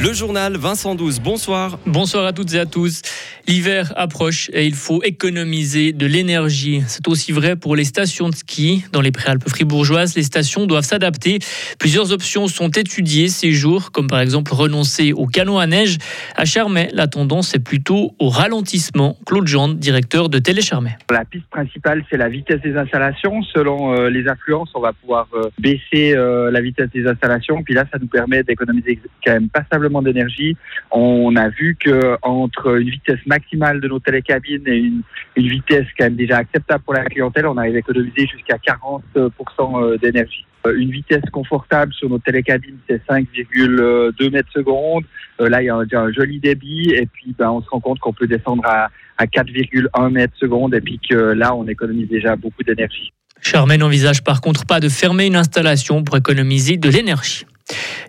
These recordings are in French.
Le journal Vincent 12, bonsoir. Bonsoir à toutes et à tous. L'hiver approche et il faut économiser de l'énergie. C'est aussi vrai pour les stations de ski. Dans les préalpes fribourgeoises, les stations doivent s'adapter. Plusieurs options sont étudiées ces jours, comme par exemple renoncer au canot à neige. À Charmey, la tendance est plutôt au ralentissement. Claude Jean, directeur de Télécharmey. La piste principale, c'est la vitesse des installations. Selon euh, les affluences, on va pouvoir euh, baisser euh, la vitesse des installations. Puis là, ça nous permet d'économiser quand même passablement d'énergie. On a vu que entre une vitesse maximale de nos télécabines et une, vitesse quand même déjà acceptable pour la clientèle, on arrive à économiser jusqu'à 40% euh, d'énergie. Euh, une vitesse confortable sur nos télécabines, c'est 5,2 mètres secondes. Euh, là, il y a un, joli débit et puis ben, on se rend compte qu'on peut descendre à, à 4,1 mètres secondes et puis que là, on économise déjà beaucoup d'énergie. Charmaine n'envisage par contre pas de fermer une installation pour économiser de l'énergie.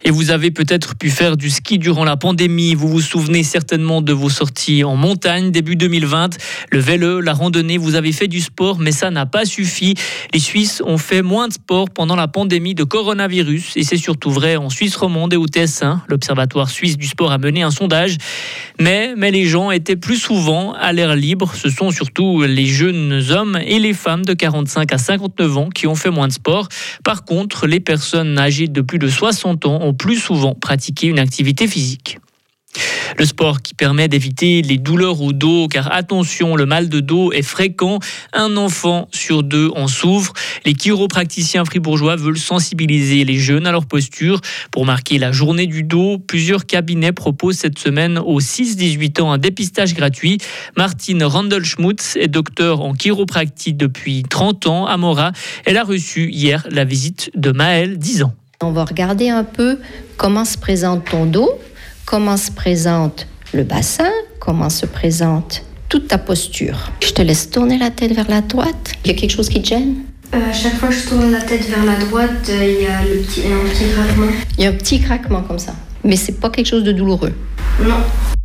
Et vous avez peut-être pu faire du ski durant la pandémie. Vous vous souvenez certainement de vos sorties en montagne début 2020. Le vélo, la randonnée, vous avez fait du sport, mais ça n'a pas suffi. Les Suisses ont fait moins de sport pendant la pandémie de coronavirus. Et c'est surtout vrai en Suisse romande et au TS1. L'Observatoire suisse du sport a mené un sondage. Mais, mais les gens étaient plus souvent à l'air libre. Ce sont surtout les jeunes hommes et les femmes de 45 à 59 ans qui ont fait moins de sport. Par contre, les personnes âgées de plus de 60 ont plus souvent pratiqué une activité physique. Le sport qui permet d'éviter les douleurs au dos, car attention, le mal de dos est fréquent. Un enfant sur deux en souffre. Les chiropracticiens fribourgeois veulent sensibiliser les jeunes à leur posture. Pour marquer la journée du dos, plusieurs cabinets proposent cette semaine aux 6-18 ans un dépistage gratuit. Martine Randelschmutz est docteur en chiropractie depuis 30 ans à Mora. Elle a reçu hier la visite de Maël, 10 ans. On va regarder un peu comment se présente ton dos, comment se présente le bassin, comment se présente toute ta posture. Je te laisse tourner la tête vers la droite. Il y a quelque chose qui te gêne? Euh, chaque fois que je tourne la tête vers la droite, euh, il y a le petit, un petit craquement. Il y a un petit craquement comme ça. Mais c'est pas quelque chose de douloureux. Non.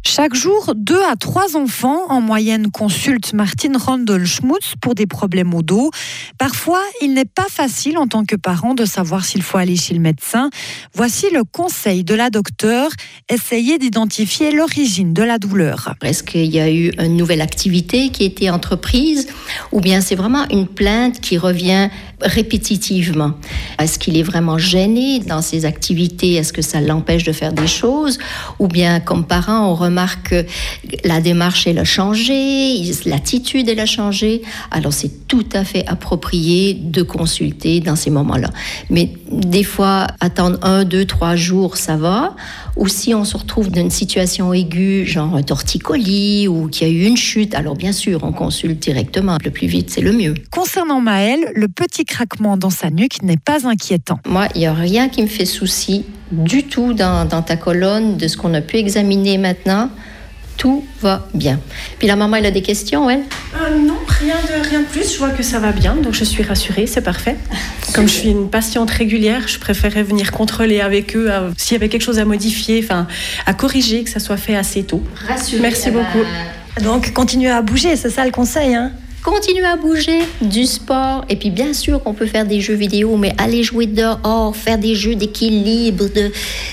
Chaque jour, deux à trois enfants en moyenne consultent Martine Randol-Schmutz pour des problèmes au dos. Parfois, il n'est pas facile en tant que parent de savoir s'il faut aller chez le médecin. Voici le conseil de la docteure. Essayez d'identifier l'origine de la douleur. Est-ce qu'il y a eu une nouvelle activité qui a été entreprise ou bien c'est vraiment une plainte qui revient répétitivement? Est-ce qu'il est vraiment gêné dans ses activités? Est-ce que ça l'empêche de faire des choses? Ou bien, comme parent, on que la démarche, elle a changé, l'attitude, elle a changé. Alors, c'est tout à fait approprié de consulter dans ces moments-là. Mais des fois, attendre un, deux, trois jours, ça va. Ou si on se retrouve dans une situation aiguë, genre un torticolis ou qu'il y a eu une chute, alors bien sûr, on consulte directement. Le plus vite, c'est le mieux. Concernant Maëlle, le petit craquement dans sa nuque n'est pas inquiétant. Moi, il n'y a rien qui me fait souci du tout dans, dans ta colonne de ce qu'on a pu examiner maintenant tout va bien. Puis la maman, elle a des questions, elle? Euh, Non, rien de, rien de plus. Je vois que ça va bien, donc je suis rassurée, c'est parfait. Comme je suis une patiente régulière, je préférais venir contrôler avec eux euh, s'il y avait quelque chose à modifier, enfin, à corriger, que ça soit fait assez tôt. Rassurée. Merci beaucoup. Donc, continuez à bouger, c'est ça le conseil, hein? Continuez à bouger, du sport, et puis bien sûr qu'on peut faire des jeux vidéo, mais aller jouer dehors, faire des jeux d'équilibre, de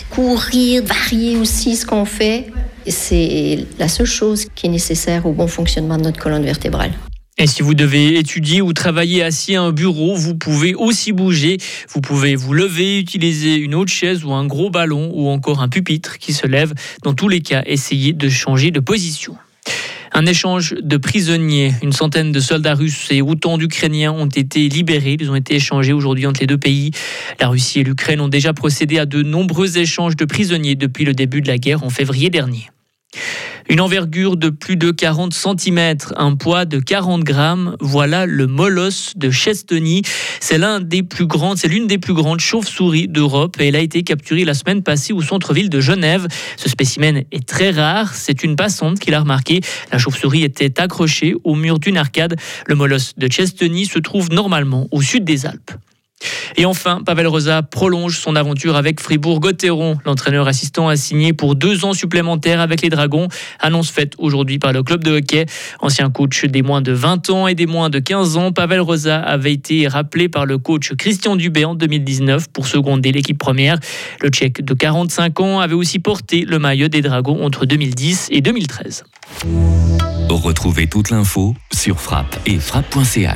courir, varier aussi ce qu'on fait. C'est la seule chose qui est nécessaire au bon fonctionnement de notre colonne vertébrale. Et si vous devez étudier ou travailler assis à un bureau, vous pouvez aussi bouger. Vous pouvez vous lever, utiliser une autre chaise ou un gros ballon ou encore un pupitre qui se lève. Dans tous les cas, essayez de changer de position. Un échange de prisonniers. Une centaine de soldats russes et autant d'Ukrainiens ont été libérés. Ils ont été échangés aujourd'hui entre les deux pays. La Russie et l'Ukraine ont déjà procédé à de nombreux échanges de prisonniers depuis le début de la guerre en février dernier. Une envergure de plus de 40 cm, un poids de 40 grammes. Voilà le molosse de Chestony. C'est c'est l'une des plus grandes chauves-souris d'Europe et elle a été capturée la semaine passée au centre-ville de Genève. Ce spécimen est très rare. C'est une passante qui l'a remarqué. La chauve-souris était accrochée au mur d'une arcade. Le molosse de Chestony se trouve normalement au sud des Alpes. Et enfin, Pavel Rosa prolonge son aventure avec Fribourg-Gotteron. L'entraîneur assistant a signé pour deux ans supplémentaires avec les Dragons. Annonce faite aujourd'hui par le club de hockey. Ancien coach des moins de 20 ans et des moins de 15 ans, Pavel Rosa avait été rappelé par le coach Christian Dubé en 2019 pour seconder l'équipe première. Le Tchèque de 45 ans avait aussi porté le maillot des Dragons entre 2010 et 2013. Retrouvez toute l'info sur frappe et frappe.ch.